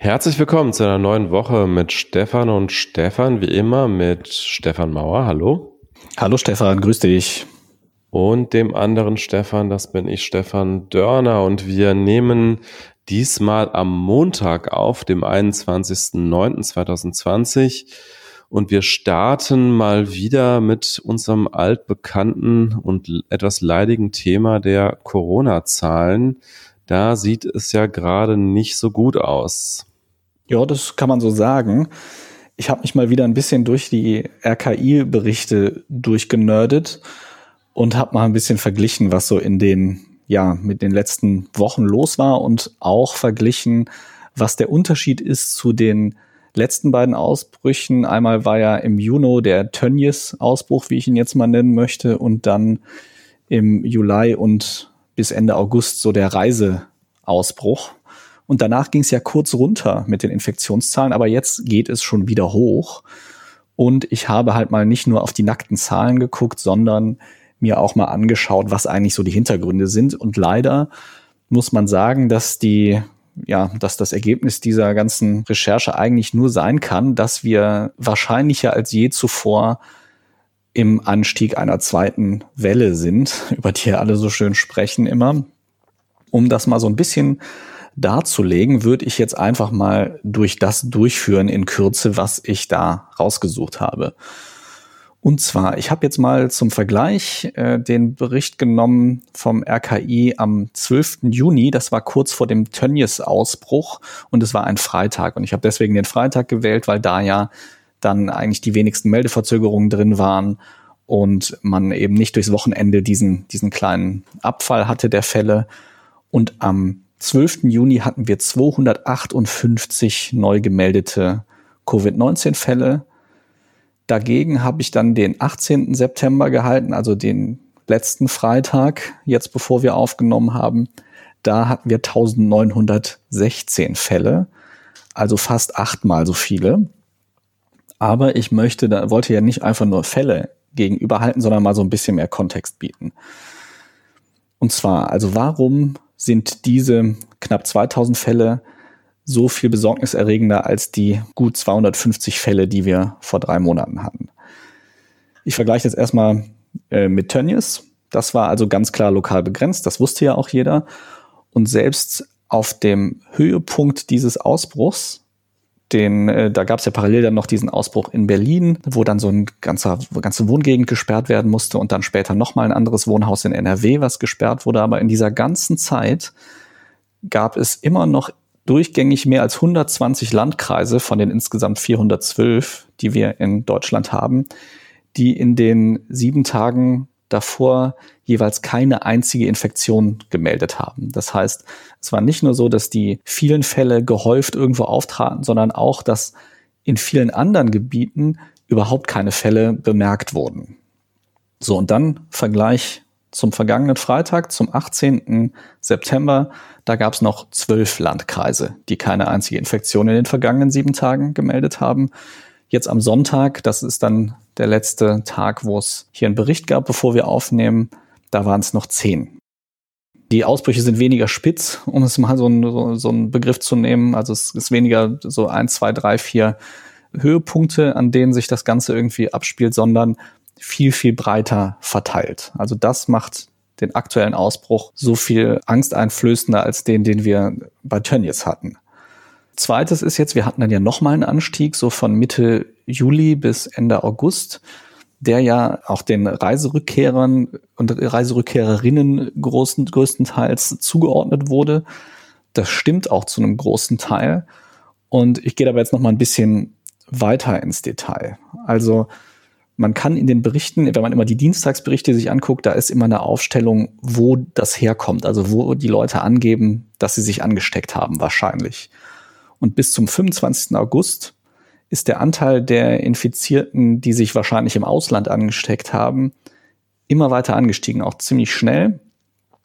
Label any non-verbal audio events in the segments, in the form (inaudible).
Herzlich willkommen zu einer neuen Woche mit Stefan und Stefan, wie immer mit Stefan Mauer. Hallo. Hallo Stefan, grüß dich. Und dem anderen Stefan, das bin ich, Stefan Dörner. Und wir nehmen diesmal am Montag auf, dem 21.09.2020. Und wir starten mal wieder mit unserem altbekannten und etwas leidigen Thema der Corona-Zahlen. Da sieht es ja gerade nicht so gut aus. Ja, das kann man so sagen. Ich habe mich mal wieder ein bisschen durch die RKI-Berichte durchgenördet und habe mal ein bisschen verglichen, was so in den, ja, mit den letzten Wochen los war und auch verglichen, was der Unterschied ist zu den letzten beiden Ausbrüchen. Einmal war ja im Juni der Tönnies-Ausbruch, wie ich ihn jetzt mal nennen möchte, und dann im Juli und bis Ende August so der Reiseausbruch. Und danach ging es ja kurz runter mit den Infektionszahlen, aber jetzt geht es schon wieder hoch. Und ich habe halt mal nicht nur auf die nackten Zahlen geguckt, sondern mir auch mal angeschaut, was eigentlich so die Hintergründe sind. Und leider muss man sagen, dass die ja, dass das Ergebnis dieser ganzen Recherche eigentlich nur sein kann, dass wir wahrscheinlicher als je zuvor im Anstieg einer zweiten Welle sind, (laughs) über die ja alle so schön sprechen immer. Um das mal so ein bisschen darzulegen, würde ich jetzt einfach mal durch das durchführen in Kürze, was ich da rausgesucht habe. Und zwar, ich habe jetzt mal zum Vergleich äh, den Bericht genommen vom RKI am 12. Juni. Das war kurz vor dem Tönnies-Ausbruch und es war ein Freitag. Und ich habe deswegen den Freitag gewählt, weil da ja dann eigentlich die wenigsten Meldeverzögerungen drin waren und man eben nicht durchs Wochenende diesen, diesen kleinen Abfall hatte der Fälle. Und am 12. Juni hatten wir 258 neu gemeldete Covid-19-Fälle. Dagegen habe ich dann den 18. September gehalten, also den letzten Freitag, jetzt bevor wir aufgenommen haben. Da hatten wir 1916 Fälle, also fast achtmal so viele. Aber ich möchte, da wollte ja nicht einfach nur Fälle gegenüberhalten, sondern mal so ein bisschen mehr Kontext bieten. Und zwar, also warum sind diese knapp 2000 Fälle so viel besorgniserregender als die gut 250 Fälle, die wir vor drei Monaten hatten. Ich vergleiche jetzt erstmal äh, mit Tönnies. Das war also ganz klar lokal begrenzt, das wusste ja auch jeder. Und selbst auf dem Höhepunkt dieses Ausbruchs, den, äh, da gab es ja parallel dann noch diesen Ausbruch in Berlin, wo dann so ein ganzer ganze Wohngegend gesperrt werden musste und dann später nochmal ein anderes Wohnhaus in NRW, was gesperrt wurde. Aber in dieser ganzen Zeit gab es immer noch durchgängig mehr als 120 Landkreise von den insgesamt 412, die wir in Deutschland haben, die in den sieben Tagen davor jeweils keine einzige Infektion gemeldet haben. Das heißt, es war nicht nur so, dass die vielen Fälle gehäuft irgendwo auftraten, sondern auch, dass in vielen anderen Gebieten überhaupt keine Fälle bemerkt wurden. So, und dann Vergleich zum vergangenen Freitag, zum 18. September, da gab es noch zwölf Landkreise, die keine einzige Infektion in den vergangenen sieben Tagen gemeldet haben. Jetzt am Sonntag, das ist dann der letzte Tag, wo es hier einen Bericht gab, bevor wir aufnehmen, da waren es noch zehn. Die Ausbrüche sind weniger spitz, um es mal so, ein, so, so einen Begriff zu nehmen. Also es ist weniger so eins, zwei, drei, vier Höhepunkte, an denen sich das Ganze irgendwie abspielt, sondern viel, viel breiter verteilt. Also das macht den aktuellen Ausbruch so viel angsteinflößender als den, den wir bei Tönnies hatten. Zweites ist jetzt, wir hatten dann ja nochmal einen Anstieg, so von Mitte Juli bis Ende August, der ja auch den Reiserückkehrern und Reiserückkehrerinnen großen, größtenteils zugeordnet wurde. Das stimmt auch zu einem großen Teil. Und ich gehe aber jetzt nochmal ein bisschen weiter ins Detail. Also man kann in den Berichten, wenn man immer die Dienstagsberichte sich anguckt, da ist immer eine Aufstellung, wo das herkommt, also wo die Leute angeben, dass sie sich angesteckt haben, wahrscheinlich. Und bis zum 25. August ist der Anteil der Infizierten, die sich wahrscheinlich im Ausland angesteckt haben, immer weiter angestiegen, auch ziemlich schnell.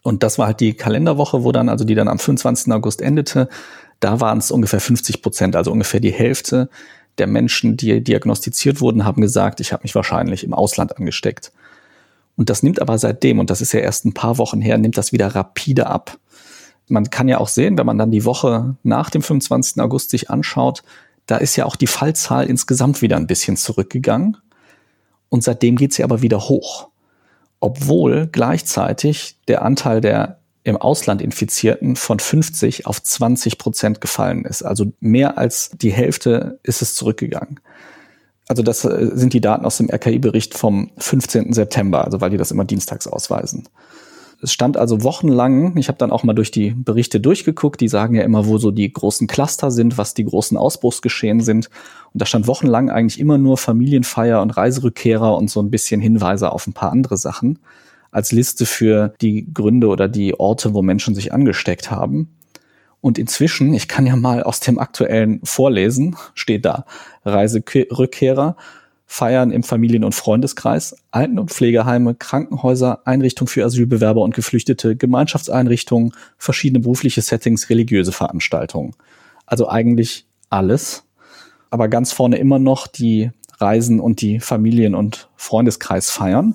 Und das war halt die Kalenderwoche, wo dann, also die dann am 25. August endete, da waren es ungefähr 50 Prozent, also ungefähr die Hälfte der Menschen, die diagnostiziert wurden, haben gesagt, ich habe mich wahrscheinlich im Ausland angesteckt. Und das nimmt aber seitdem, und das ist ja erst ein paar Wochen her, nimmt das wieder rapide ab. Man kann ja auch sehen, wenn man dann die Woche nach dem 25. August sich anschaut, da ist ja auch die Fallzahl insgesamt wieder ein bisschen zurückgegangen. Und seitdem geht sie aber wieder hoch. Obwohl gleichzeitig der Anteil der im Ausland Infizierten von 50 auf 20 Prozent gefallen ist. Also mehr als die Hälfte ist es zurückgegangen. Also das äh, sind die Daten aus dem RKI-Bericht vom 15. September, also weil die das immer dienstags ausweisen. Es stand also wochenlang, ich habe dann auch mal durch die Berichte durchgeguckt, die sagen ja immer, wo so die großen Cluster sind, was die großen Ausbruchsgeschehen sind. Und da stand wochenlang eigentlich immer nur Familienfeier und Reiserückkehrer und so ein bisschen Hinweise auf ein paar andere Sachen als Liste für die Gründe oder die Orte, wo Menschen sich angesteckt haben. Und inzwischen, ich kann ja mal aus dem aktuellen vorlesen, steht da Reiserückkehrer, Feiern im Familien- und Freundeskreis, Alten- und Pflegeheime, Krankenhäuser, Einrichtungen für Asylbewerber und Geflüchtete, Gemeinschaftseinrichtungen, verschiedene berufliche Settings, religiöse Veranstaltungen. Also eigentlich alles. Aber ganz vorne immer noch die Reisen und die Familien- und Freundeskreis feiern.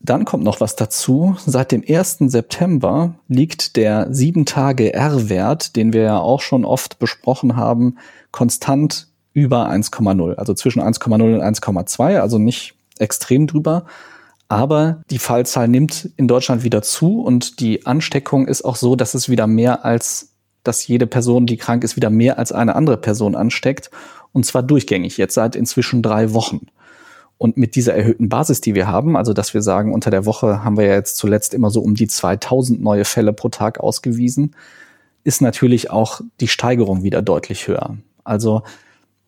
Dann kommt noch was dazu. Seit dem 1. September liegt der 7-Tage-R-Wert, den wir ja auch schon oft besprochen haben, konstant über 1,0, also zwischen 1,0 und 1,2, also nicht extrem drüber. Aber die Fallzahl nimmt in Deutschland wieder zu und die Ansteckung ist auch so, dass es wieder mehr als, dass jede Person, die krank ist, wieder mehr als eine andere Person ansteckt. Und zwar durchgängig, jetzt seit inzwischen drei Wochen. Und mit dieser erhöhten Basis, die wir haben, also dass wir sagen, unter der Woche haben wir ja jetzt zuletzt immer so um die 2000 neue Fälle pro Tag ausgewiesen, ist natürlich auch die Steigerung wieder deutlich höher. Also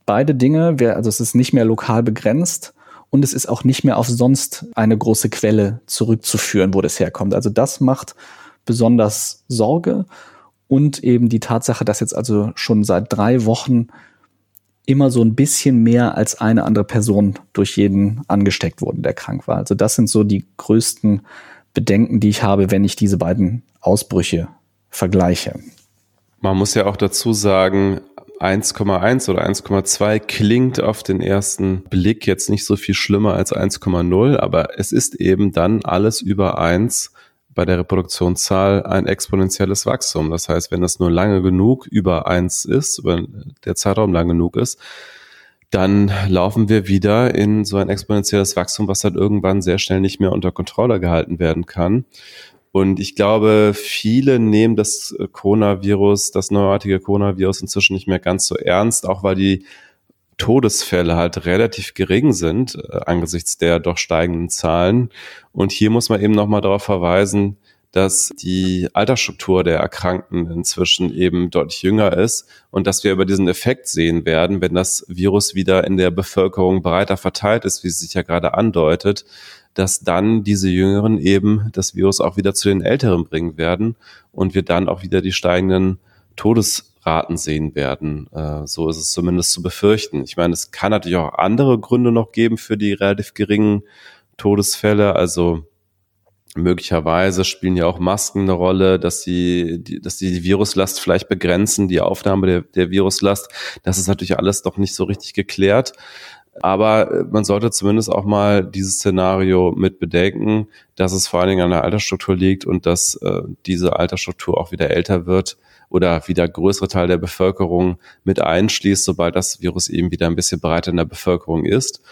beide Dinge, also es ist nicht mehr lokal begrenzt und es ist auch nicht mehr auf sonst eine große Quelle zurückzuführen, wo das herkommt. Also das macht besonders Sorge und eben die Tatsache, dass jetzt also schon seit drei Wochen immer so ein bisschen mehr als eine andere Person durch jeden angesteckt wurde, der krank war. Also das sind so die größten Bedenken, die ich habe, wenn ich diese beiden Ausbrüche vergleiche. Man muss ja auch dazu sagen, 1,1 oder 1,2 klingt auf den ersten Blick jetzt nicht so viel schlimmer als 1,0, aber es ist eben dann alles über 1 bei der Reproduktionszahl ein exponentielles Wachstum. Das heißt, wenn es nur lange genug über 1 ist, über der Zeitraum lang genug ist, dann laufen wir wieder in so ein exponentielles Wachstum, was dann irgendwann sehr schnell nicht mehr unter Kontrolle gehalten werden kann. Und ich glaube, viele nehmen das äh, Coronavirus, das neuartige Coronavirus inzwischen nicht mehr ganz so ernst, auch weil die Todesfälle halt relativ gering sind äh, angesichts der doch steigenden Zahlen. Und hier muss man eben nochmal darauf verweisen, dass die Altersstruktur der Erkrankten inzwischen eben deutlich jünger ist und dass wir über diesen Effekt sehen werden, wenn das Virus wieder in der Bevölkerung breiter verteilt ist, wie es sich ja gerade andeutet, dass dann diese Jüngeren eben das Virus auch wieder zu den Älteren bringen werden und wir dann auch wieder die steigenden Todesraten sehen werden. Äh, so ist es zumindest zu befürchten. Ich meine, es kann natürlich auch andere Gründe noch geben für die relativ geringen Todesfälle. Also möglicherweise spielen ja auch Masken eine Rolle, dass sie, die, dass die, die Viruslast vielleicht begrenzen, die Aufnahme der, der Viruslast. Das ist natürlich alles doch nicht so richtig geklärt. Aber äh, man sollte zumindest auch mal dieses Szenario mit bedenken, dass es vor allen Dingen an der Altersstruktur liegt und dass äh, diese Altersstruktur auch wieder älter wird oder wieder größere Teil der Bevölkerung mit einschließt, sobald das Virus eben wieder ein bisschen breiter in der Bevölkerung ist.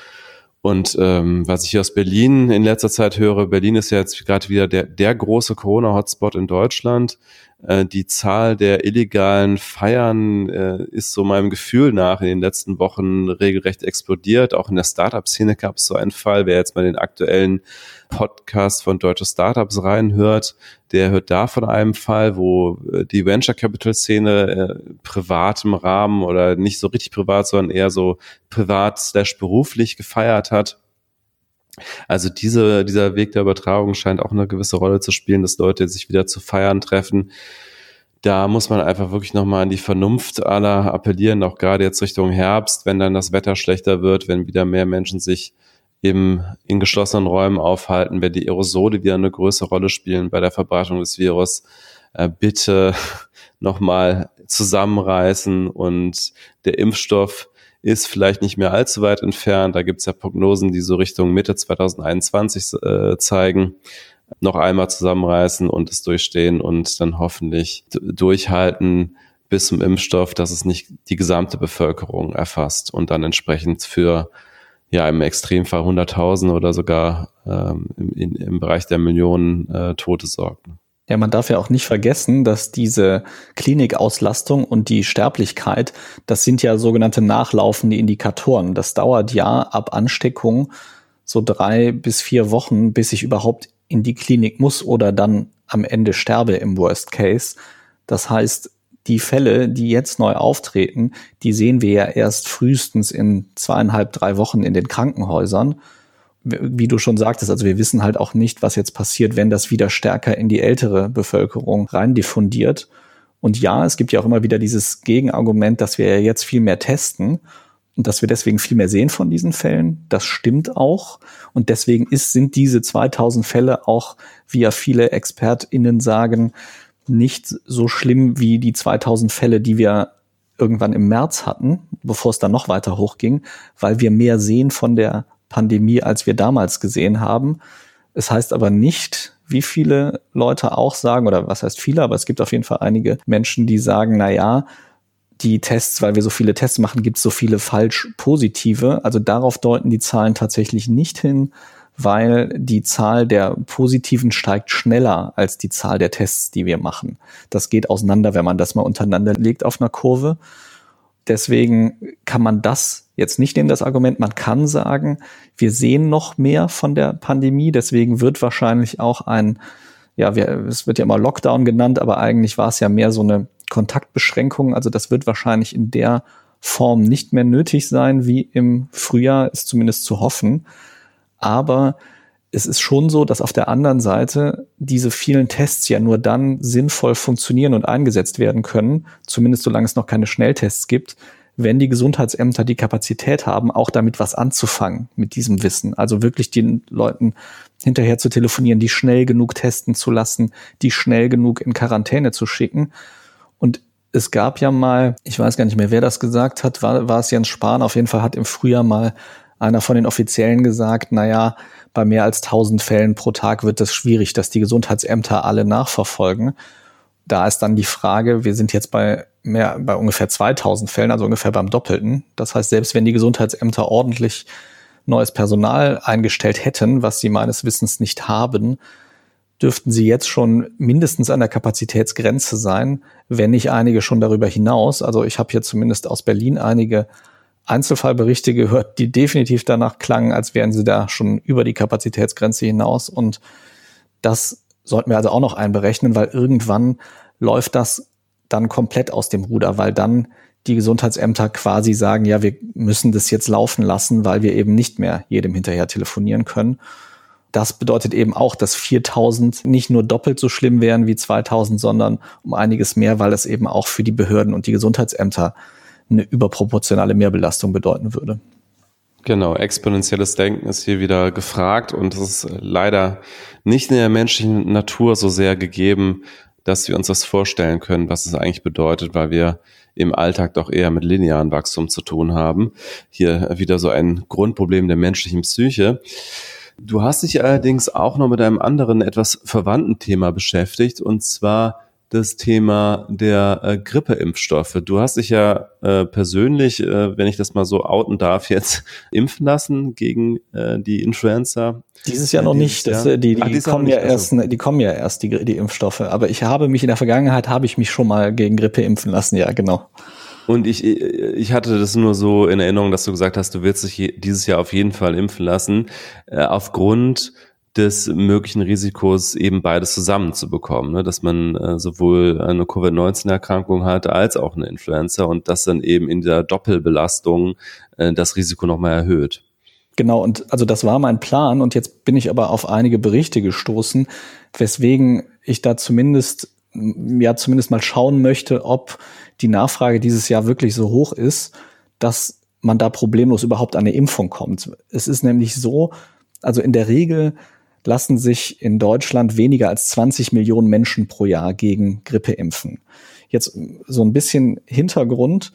Und ähm, was ich hier aus Berlin in letzter Zeit höre, Berlin ist ja jetzt gerade wieder der, der große Corona-Hotspot in Deutschland. Äh, die Zahl der illegalen Feiern äh, ist so meinem Gefühl nach in den letzten Wochen regelrecht explodiert. Auch in der Startup-Szene gab es so einen Fall. Wer jetzt mal den aktuellen Podcast von Deutsche Startups reinhört, der hört da von einem Fall, wo äh, die Venture Capital Szene äh, privat im Rahmen oder nicht so richtig privat, sondern eher so privat slash beruflich gefeiert hat also diese, dieser Weg der Übertragung scheint auch eine gewisse Rolle zu spielen, dass Leute sich wieder zu feiern treffen. Da muss man einfach wirklich nochmal an die Vernunft aller appellieren, auch gerade jetzt Richtung Herbst, wenn dann das Wetter schlechter wird, wenn wieder mehr Menschen sich eben in geschlossenen Räumen aufhalten, wenn die Aerosole wieder eine größere Rolle spielen bei der Verbreitung des Virus. Äh, bitte (laughs) nochmal zusammenreißen und der Impfstoff ist vielleicht nicht mehr allzu weit entfernt. Da gibt es ja Prognosen, die so Richtung Mitte 2021 äh, zeigen. noch einmal zusammenreißen und es durchstehen und dann hoffentlich durchhalten bis zum Impfstoff, dass es nicht die gesamte Bevölkerung erfasst und dann entsprechend für ja im Extremfall 100.000 oder sogar ähm, im, im Bereich der Millionen äh, Tote sorgt. Ja, man darf ja auch nicht vergessen, dass diese Klinikauslastung und die Sterblichkeit, das sind ja sogenannte nachlaufende Indikatoren. Das dauert ja ab Ansteckung so drei bis vier Wochen, bis ich überhaupt in die Klinik muss oder dann am Ende sterbe im Worst Case. Das heißt, die Fälle, die jetzt neu auftreten, die sehen wir ja erst frühestens in zweieinhalb, drei Wochen in den Krankenhäusern wie du schon sagtest, also wir wissen halt auch nicht, was jetzt passiert, wenn das wieder stärker in die ältere Bevölkerung rein diffundiert. Und ja, es gibt ja auch immer wieder dieses Gegenargument, dass wir jetzt viel mehr testen und dass wir deswegen viel mehr sehen von diesen Fällen. Das stimmt auch. Und deswegen ist, sind diese 2000 Fälle auch, wie ja viele ExpertInnen sagen, nicht so schlimm wie die 2000 Fälle, die wir irgendwann im März hatten, bevor es dann noch weiter hochging, weil wir mehr sehen von der Pandemie, als wir damals gesehen haben. Es heißt aber nicht, wie viele Leute auch sagen, oder was heißt viele, aber es gibt auf jeden Fall einige Menschen, die sagen, na ja, die Tests, weil wir so viele Tests machen, gibt es so viele falsch positive. Also darauf deuten die Zahlen tatsächlich nicht hin, weil die Zahl der Positiven steigt schneller als die Zahl der Tests, die wir machen. Das geht auseinander, wenn man das mal untereinander legt auf einer Kurve. Deswegen kann man das jetzt nicht nehmen, das Argument. Man kann sagen, wir sehen noch mehr von der Pandemie. Deswegen wird wahrscheinlich auch ein, ja, wir, es wird ja immer Lockdown genannt, aber eigentlich war es ja mehr so eine Kontaktbeschränkung. Also das wird wahrscheinlich in der Form nicht mehr nötig sein, wie im Frühjahr ist zumindest zu hoffen. Aber es ist schon so, dass auf der anderen Seite diese vielen Tests ja nur dann sinnvoll funktionieren und eingesetzt werden können, zumindest solange es noch keine Schnelltests gibt, wenn die Gesundheitsämter die Kapazität haben, auch damit was anzufangen mit diesem Wissen. Also wirklich den Leuten hinterher zu telefonieren, die schnell genug testen zu lassen, die schnell genug in Quarantäne zu schicken. Und es gab ja mal, ich weiß gar nicht mehr, wer das gesagt hat, war, war es Jens Spahn, auf jeden Fall hat im Frühjahr mal einer von den Offiziellen gesagt, na ja, bei mehr als 1000 Fällen pro Tag wird es schwierig, dass die Gesundheitsämter alle nachverfolgen. Da ist dann die Frage, wir sind jetzt bei mehr, bei ungefähr 2000 Fällen, also ungefähr beim Doppelten. Das heißt, selbst wenn die Gesundheitsämter ordentlich neues Personal eingestellt hätten, was sie meines Wissens nicht haben, dürften sie jetzt schon mindestens an der Kapazitätsgrenze sein, wenn nicht einige schon darüber hinaus. Also ich habe hier zumindest aus Berlin einige Einzelfallberichte gehört, die definitiv danach klangen, als wären sie da schon über die Kapazitätsgrenze hinaus. Und das sollten wir also auch noch einberechnen, weil irgendwann läuft das dann komplett aus dem Ruder, weil dann die Gesundheitsämter quasi sagen, ja, wir müssen das jetzt laufen lassen, weil wir eben nicht mehr jedem hinterher telefonieren können. Das bedeutet eben auch, dass 4000 nicht nur doppelt so schlimm wären wie 2000, sondern um einiges mehr, weil es eben auch für die Behörden und die Gesundheitsämter eine überproportionale Mehrbelastung bedeuten würde. Genau, exponentielles Denken ist hier wieder gefragt und es ist leider nicht in der menschlichen Natur so sehr gegeben, dass wir uns das vorstellen können, was es eigentlich bedeutet, weil wir im Alltag doch eher mit linearen Wachstum zu tun haben. Hier wieder so ein Grundproblem der menschlichen Psyche. Du hast dich allerdings auch noch mit einem anderen, etwas verwandten Thema beschäftigt, und zwar das Thema der äh, Grippeimpfstoffe. Du hast dich ja äh, persönlich, äh, wenn ich das mal so outen darf, jetzt (laughs) impfen lassen gegen äh, die Influenza. Dieses Jahr noch nicht. Das, äh, die, die, Ach, kommen ja erst, also. die kommen ja erst die, die Impfstoffe. Aber ich habe mich in der Vergangenheit habe ich mich schon mal gegen Grippe impfen lassen. Ja, genau. Und ich, ich hatte das nur so in Erinnerung, dass du gesagt hast, du willst dich dieses Jahr auf jeden Fall impfen lassen, äh, aufgrund des möglichen Risikos, eben beides zusammenzubekommen, ne? dass man äh, sowohl eine Covid-19-Erkrankung hat als auch eine Influenza und das dann eben in der Doppelbelastung äh, das Risiko nochmal erhöht. Genau, und also das war mein Plan und jetzt bin ich aber auf einige Berichte gestoßen, weswegen ich da zumindest ja zumindest mal schauen möchte, ob die Nachfrage dieses Jahr wirklich so hoch ist, dass man da problemlos überhaupt an eine Impfung kommt. Es ist nämlich so, also in der Regel lassen sich in Deutschland weniger als 20 Millionen Menschen pro Jahr gegen Grippe impfen. Jetzt so ein bisschen Hintergrund.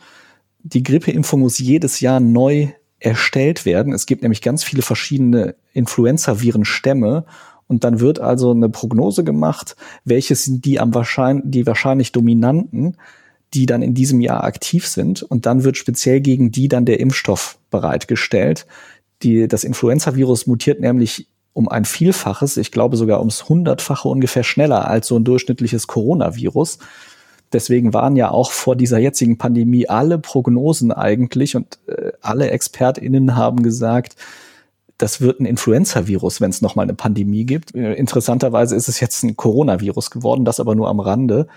Die Grippeimpfung muss jedes Jahr neu erstellt werden. Es gibt nämlich ganz viele verschiedene Influenza-Virenstämme Und dann wird also eine Prognose gemacht, welches sind die am wahrscheinlich, die wahrscheinlich dominanten, die dann in diesem Jahr aktiv sind. Und dann wird speziell gegen die dann der Impfstoff bereitgestellt. Die, das Influenza-Virus mutiert nämlich um ein Vielfaches, ich glaube sogar ums Hundertfache ungefähr schneller als so ein durchschnittliches Coronavirus. Deswegen waren ja auch vor dieser jetzigen Pandemie alle Prognosen eigentlich und äh, alle ExpertInnen haben gesagt, das wird ein Influenza-Virus, wenn es nochmal eine Pandemie gibt. Äh, interessanterweise ist es jetzt ein Coronavirus geworden, das aber nur am Rande.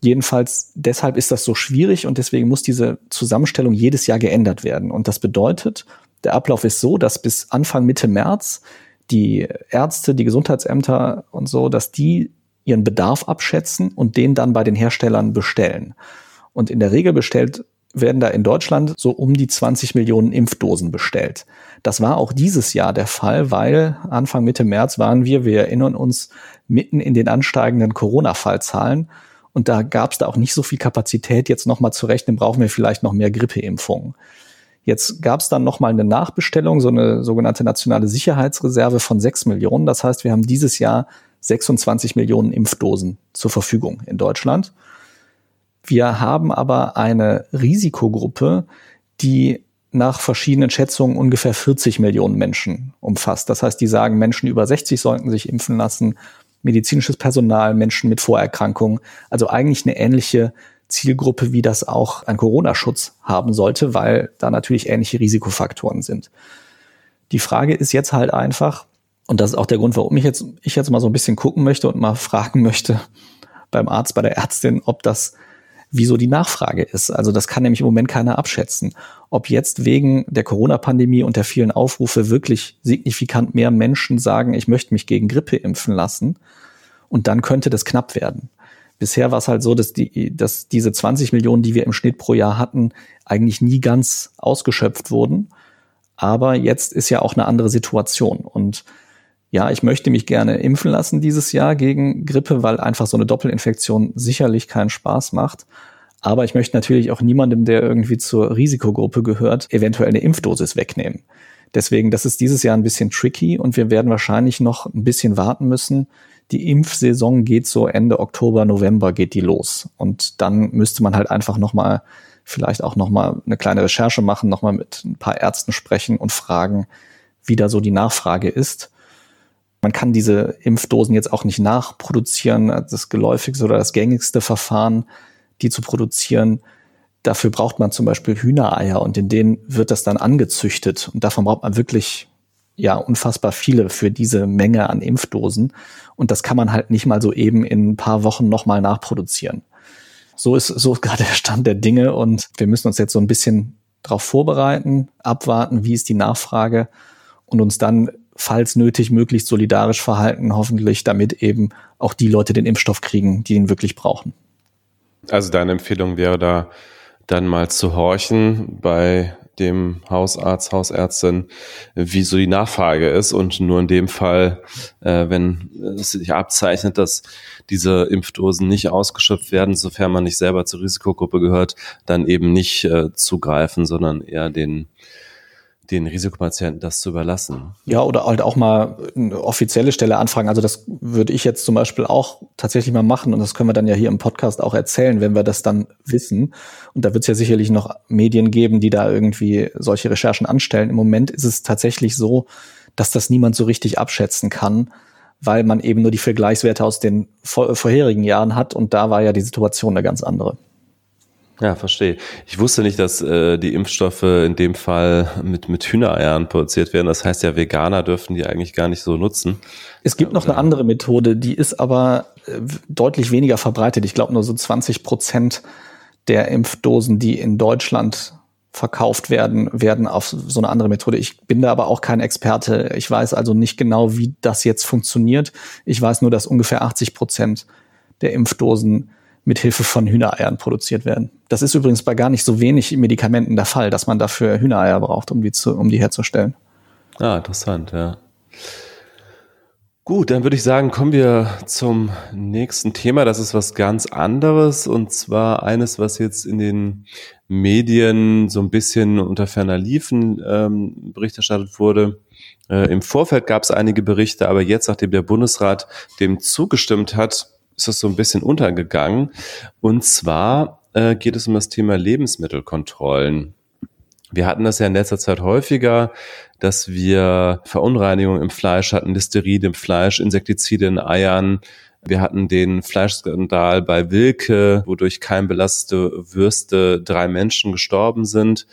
Jedenfalls deshalb ist das so schwierig und deswegen muss diese Zusammenstellung jedes Jahr geändert werden. Und das bedeutet, der Ablauf ist so, dass bis Anfang Mitte März die Ärzte, die Gesundheitsämter und so, dass die ihren Bedarf abschätzen und den dann bei den Herstellern bestellen. Und in der Regel bestellt werden da in Deutschland so um die 20 Millionen Impfdosen bestellt. Das war auch dieses Jahr der Fall, weil Anfang Mitte März waren wir, wir erinnern uns, mitten in den ansteigenden Corona-Fallzahlen. Und da gab es da auch nicht so viel Kapazität, jetzt nochmal zu rechnen, brauchen wir vielleicht noch mehr Grippeimpfungen. Jetzt gab es dann nochmal eine Nachbestellung, so eine sogenannte nationale Sicherheitsreserve von sechs Millionen. Das heißt, wir haben dieses Jahr 26 Millionen Impfdosen zur Verfügung in Deutschland. Wir haben aber eine Risikogruppe, die nach verschiedenen Schätzungen ungefähr 40 Millionen Menschen umfasst. Das heißt, die sagen, Menschen über 60 sollten sich impfen lassen, medizinisches Personal, Menschen mit Vorerkrankungen. Also eigentlich eine ähnliche Zielgruppe, wie das auch ein Corona-Schutz haben sollte, weil da natürlich ähnliche Risikofaktoren sind. Die Frage ist jetzt halt einfach, und das ist auch der Grund, warum ich jetzt, ich jetzt mal so ein bisschen gucken möchte und mal (laughs) fragen möchte beim Arzt, bei der Ärztin, ob das wieso die Nachfrage ist. Also das kann nämlich im Moment keiner abschätzen. Ob jetzt wegen der Corona-Pandemie und der vielen Aufrufe wirklich signifikant mehr Menschen sagen, ich möchte mich gegen Grippe impfen lassen. Und dann könnte das knapp werden. Bisher war es halt so, dass, die, dass diese 20 Millionen, die wir im Schnitt pro Jahr hatten, eigentlich nie ganz ausgeschöpft wurden. Aber jetzt ist ja auch eine andere Situation. Und ja, ich möchte mich gerne impfen lassen dieses Jahr gegen Grippe, weil einfach so eine Doppelinfektion sicherlich keinen Spaß macht. Aber ich möchte natürlich auch niemandem, der irgendwie zur Risikogruppe gehört, eventuell eine Impfdosis wegnehmen. Deswegen, das ist dieses Jahr ein bisschen tricky und wir werden wahrscheinlich noch ein bisschen warten müssen. Die Impfsaison geht so Ende Oktober, November geht die los. Und dann müsste man halt einfach nochmal, vielleicht auch nochmal eine kleine Recherche machen, nochmal mit ein paar Ärzten sprechen und fragen, wie da so die Nachfrage ist. Man kann diese Impfdosen jetzt auch nicht nachproduzieren. Das geläufigste oder das gängigste Verfahren, die zu produzieren, dafür braucht man zum Beispiel Hühnereier und in denen wird das dann angezüchtet. Und davon braucht man wirklich ja unfassbar viele für diese Menge an Impfdosen. Und das kann man halt nicht mal so eben in ein paar Wochen nochmal nachproduzieren. So ist, so ist (laughs) gerade der Stand der Dinge und wir müssen uns jetzt so ein bisschen darauf vorbereiten, abwarten, wie ist die Nachfrage und uns dann falls nötig, möglichst solidarisch verhalten, hoffentlich, damit eben auch die Leute den Impfstoff kriegen, die ihn wirklich brauchen. Also deine Empfehlung wäre da dann mal zu horchen bei dem Hausarzt, Hausärztin, wie so die Nachfrage ist. Und nur in dem Fall, äh, wenn es sich abzeichnet, dass diese Impfdosen nicht ausgeschöpft werden, sofern man nicht selber zur Risikogruppe gehört, dann eben nicht äh, zugreifen, sondern eher den den Risikopatienten das zu überlassen. Ja, oder halt auch mal eine offizielle Stelle anfragen. Also das würde ich jetzt zum Beispiel auch tatsächlich mal machen und das können wir dann ja hier im Podcast auch erzählen, wenn wir das dann wissen. Und da wird es ja sicherlich noch Medien geben, die da irgendwie solche Recherchen anstellen. Im Moment ist es tatsächlich so, dass das niemand so richtig abschätzen kann, weil man eben nur die Vergleichswerte aus den vorherigen Jahren hat und da war ja die Situation eine ganz andere. Ja, verstehe. Ich wusste nicht, dass äh, die Impfstoffe in dem Fall mit, mit Hühnereiern produziert werden. Das heißt ja, Veganer dürften die eigentlich gar nicht so nutzen. Es gibt noch eine andere Methode, die ist aber äh, deutlich weniger verbreitet. Ich glaube nur so 20 Prozent der Impfdosen, die in Deutschland verkauft werden, werden auf so eine andere Methode. Ich bin da aber auch kein Experte. Ich weiß also nicht genau, wie das jetzt funktioniert. Ich weiß nur, dass ungefähr 80 Prozent der Impfdosen mit Hilfe von Hühnereiern produziert werden. Das ist übrigens bei gar nicht so wenig Medikamenten der Fall, dass man dafür Hühnereier braucht, um die, zu, um die herzustellen. Ah, interessant, ja. Gut, dann würde ich sagen, kommen wir zum nächsten Thema. Das ist was ganz anderes und zwar eines, was jetzt in den Medien so ein bisschen unter ferner Liefen ähm, Bericht erstattet wurde. Äh, Im Vorfeld gab es einige Berichte, aber jetzt, nachdem der Bundesrat dem zugestimmt hat, ist das so ein bisschen untergegangen. Und zwar äh, geht es um das Thema Lebensmittelkontrollen. Wir hatten das ja in letzter Zeit häufiger, dass wir Verunreinigungen im Fleisch hatten, Listeride im Fleisch, Insektizide in Eiern. Wir hatten den Fleischskandal bei Wilke, wodurch keimbelastete Würste drei Menschen gestorben sind.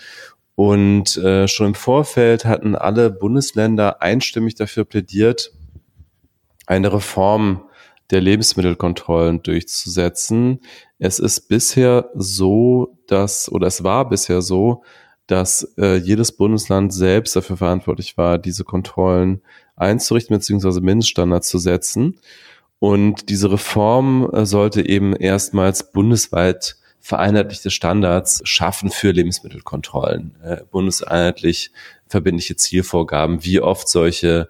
Und äh, schon im Vorfeld hatten alle Bundesländer einstimmig dafür plädiert, eine Reform der Lebensmittelkontrollen durchzusetzen. Es ist bisher so, dass, oder es war bisher so, dass äh, jedes Bundesland selbst dafür verantwortlich war, diese Kontrollen einzurichten bzw. Mindeststandards zu setzen. Und diese Reform äh, sollte eben erstmals bundesweit vereinheitlichte Standards schaffen für Lebensmittelkontrollen, äh, bundeseinheitlich verbindliche Zielvorgaben, wie oft solche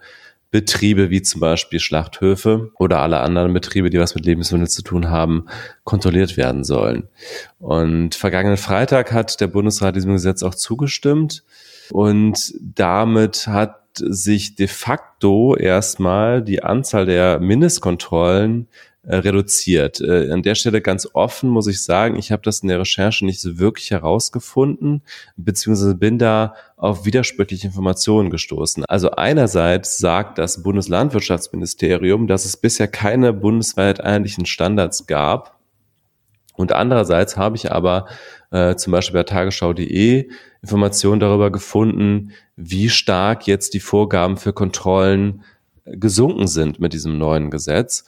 Betriebe wie zum Beispiel Schlachthöfe oder alle anderen Betriebe, die was mit Lebensmitteln zu tun haben, kontrolliert werden sollen. Und vergangenen Freitag hat der Bundesrat diesem Gesetz auch zugestimmt und damit hat sich de facto erstmal die Anzahl der Mindestkontrollen äh, reduziert. Äh, an der Stelle ganz offen muss ich sagen, ich habe das in der Recherche nicht so wirklich herausgefunden, beziehungsweise bin da auf widersprüchliche Informationen gestoßen. Also einerseits sagt das Bundeslandwirtschaftsministerium, dass es bisher keine bundesweit einheitlichen Standards gab. Und andererseits habe ich aber äh, zum Beispiel bei tagesschau.de Informationen darüber gefunden, wie stark jetzt die Vorgaben für Kontrollen gesunken sind mit diesem neuen Gesetz.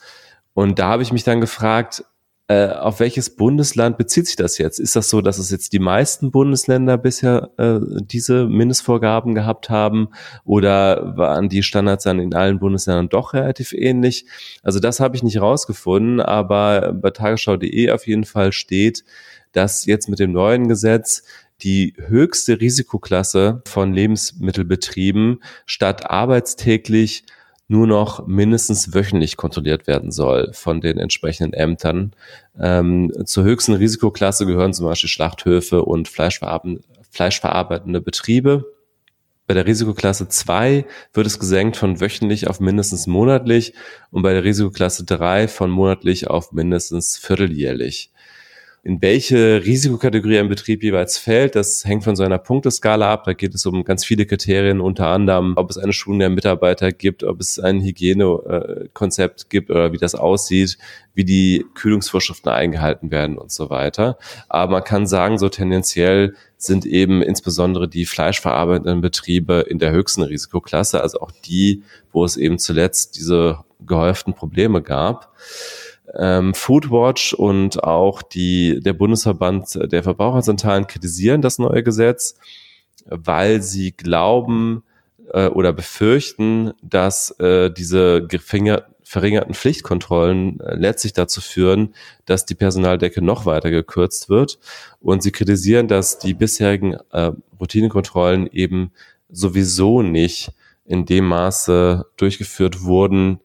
Und da habe ich mich dann gefragt, äh, auf welches Bundesland bezieht sich das jetzt? Ist das so, dass es jetzt die meisten Bundesländer bisher äh, diese Mindestvorgaben gehabt haben oder waren die Standards dann in allen Bundesländern doch relativ ähnlich? Also das habe ich nicht rausgefunden, aber bei tagesschau.de auf jeden Fall steht, dass jetzt mit dem neuen Gesetz die höchste Risikoklasse von Lebensmittelbetrieben statt arbeitstäglich nur noch mindestens wöchentlich kontrolliert werden soll von den entsprechenden Ämtern. Ähm, zur höchsten Risikoklasse gehören zum Beispiel Schlachthöfe und fleischverarbeitende Betriebe. Bei der Risikoklasse 2 wird es gesenkt von wöchentlich auf mindestens monatlich und bei der Risikoklasse 3 von monatlich auf mindestens vierteljährlich in welche Risikokategorie ein Betrieb jeweils fällt. Das hängt von so einer Punkteskala ab. Da geht es um ganz viele Kriterien, unter anderem, ob es eine Schulung der Mitarbeiter gibt, ob es ein Hygienekonzept gibt oder wie das aussieht, wie die Kühlungsvorschriften eingehalten werden und so weiter. Aber man kann sagen, so tendenziell sind eben insbesondere die fleischverarbeitenden Betriebe in der höchsten Risikoklasse, also auch die, wo es eben zuletzt diese gehäuften Probleme gab ähm, Foodwatch und auch die, der Bundesverband der Verbraucherzentralen kritisieren das neue Gesetz, weil sie glauben äh, oder befürchten, dass äh, diese verringerten Pflichtkontrollen äh, letztlich dazu führen, dass die Personaldecke noch weiter gekürzt wird. Und sie kritisieren, dass die bisherigen äh, Routinekontrollen eben sowieso nicht in dem Maße durchgeführt wurden,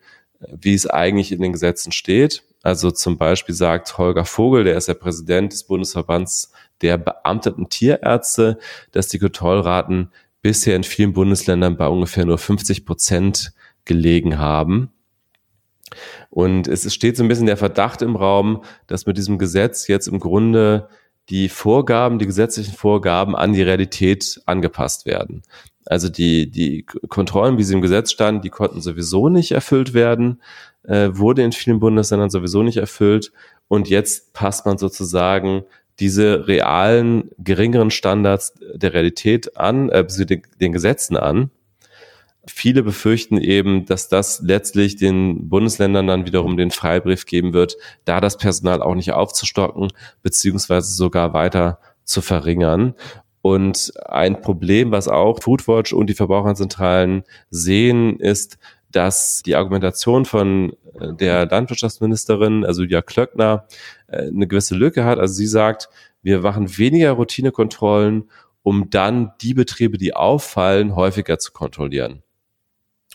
wie es eigentlich in den Gesetzen steht. Also zum Beispiel sagt Holger Vogel, der ist der Präsident des Bundesverbands der beamteten Tierärzte, dass die Kontrollraten bisher in vielen Bundesländern bei ungefähr nur 50 Prozent gelegen haben. Und es steht so ein bisschen der Verdacht im Raum, dass mit diesem Gesetz jetzt im Grunde die Vorgaben, die gesetzlichen Vorgaben an die Realität angepasst werden. Also die, die Kontrollen, wie sie im Gesetz standen, die konnten sowieso nicht erfüllt werden, äh, wurde in vielen Bundesländern sowieso nicht erfüllt. Und jetzt passt man sozusagen diese realen, geringeren Standards der Realität an, äh, den, den Gesetzen an. Viele befürchten eben, dass das letztlich den Bundesländern dann wiederum den Freibrief geben wird, da das Personal auch nicht aufzustocken, beziehungsweise sogar weiter zu verringern. Und ein Problem, was auch Foodwatch und die Verbraucherzentralen sehen, ist, dass die Argumentation von äh, der Landwirtschaftsministerin, also Julia Klöckner, äh, eine gewisse Lücke hat. Also sie sagt, wir machen weniger Routinekontrollen, um dann die Betriebe, die auffallen, häufiger zu kontrollieren.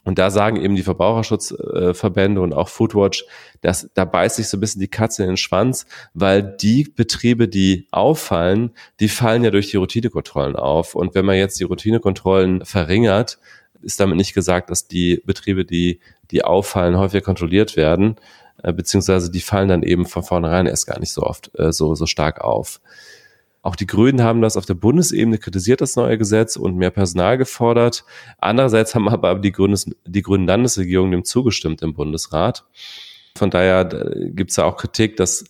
Und da sagen eben die Verbraucherschutzverbände und auch Foodwatch, dass da beißt sich so ein bisschen die Katze in den Schwanz, weil die Betriebe, die auffallen, die fallen ja durch die Routinekontrollen auf. Und wenn man jetzt die Routinekontrollen verringert, ist damit nicht gesagt, dass die Betriebe, die, die auffallen, häufiger kontrolliert werden, äh, beziehungsweise die fallen dann eben von vornherein erst gar nicht so oft äh, so, so stark auf. Auch die Grünen haben das auf der Bundesebene kritisiert, das neue Gesetz, und mehr Personal gefordert. Andererseits haben aber die, Grünes, die grünen Landesregierungen dem zugestimmt im Bundesrat. Von daher gibt es ja auch Kritik, dass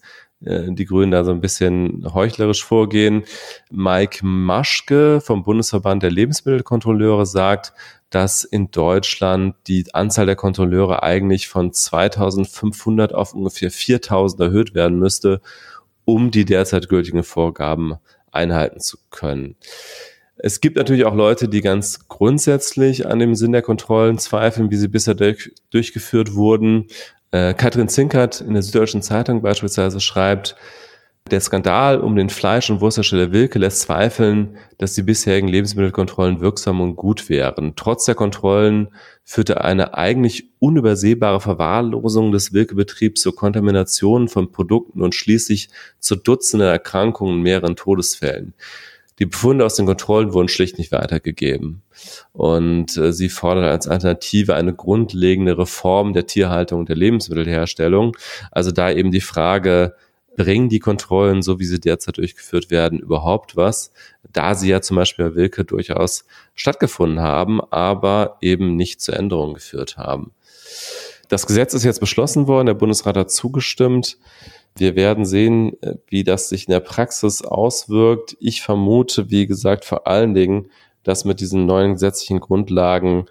äh, die Grünen da so ein bisschen heuchlerisch vorgehen. Mike Maschke vom Bundesverband der Lebensmittelkontrolleure sagt, dass in Deutschland die Anzahl der Kontrolleure eigentlich von 2500 auf ungefähr 4000 erhöht werden müsste, um die derzeit gültigen Vorgaben einhalten zu können. Es gibt natürlich auch Leute, die ganz grundsätzlich an dem Sinn der Kontrollen zweifeln, wie sie bisher durch, durchgeführt wurden. Äh, Katrin Zinkert in der Süddeutschen Zeitung beispielsweise schreibt, der Skandal um den Fleisch- und Wursthersteller Wilke lässt zweifeln, dass die bisherigen Lebensmittelkontrollen wirksam und gut wären. Trotz der Kontrollen führte eine eigentlich unübersehbare Verwahrlosung des Wilke-Betriebs zur Kontamination von Produkten und schließlich zu Dutzenden Erkrankungen und mehreren Todesfällen. Die Befunde aus den Kontrollen wurden schlicht nicht weitergegeben. Und äh, sie fordert als Alternative eine grundlegende Reform der Tierhaltung und der Lebensmittelherstellung. Also da eben die Frage, bringen die Kontrollen, so wie sie derzeit durchgeführt werden, überhaupt was? Da sie ja zum Beispiel bei Wilke durchaus stattgefunden haben, aber eben nicht zur Änderung geführt haben. Das Gesetz ist jetzt beschlossen worden, der Bundesrat hat zugestimmt. Wir werden sehen, wie das sich in der Praxis auswirkt. Ich vermute, wie gesagt, vor allen Dingen, dass mit diesen neuen gesetzlichen Grundlagen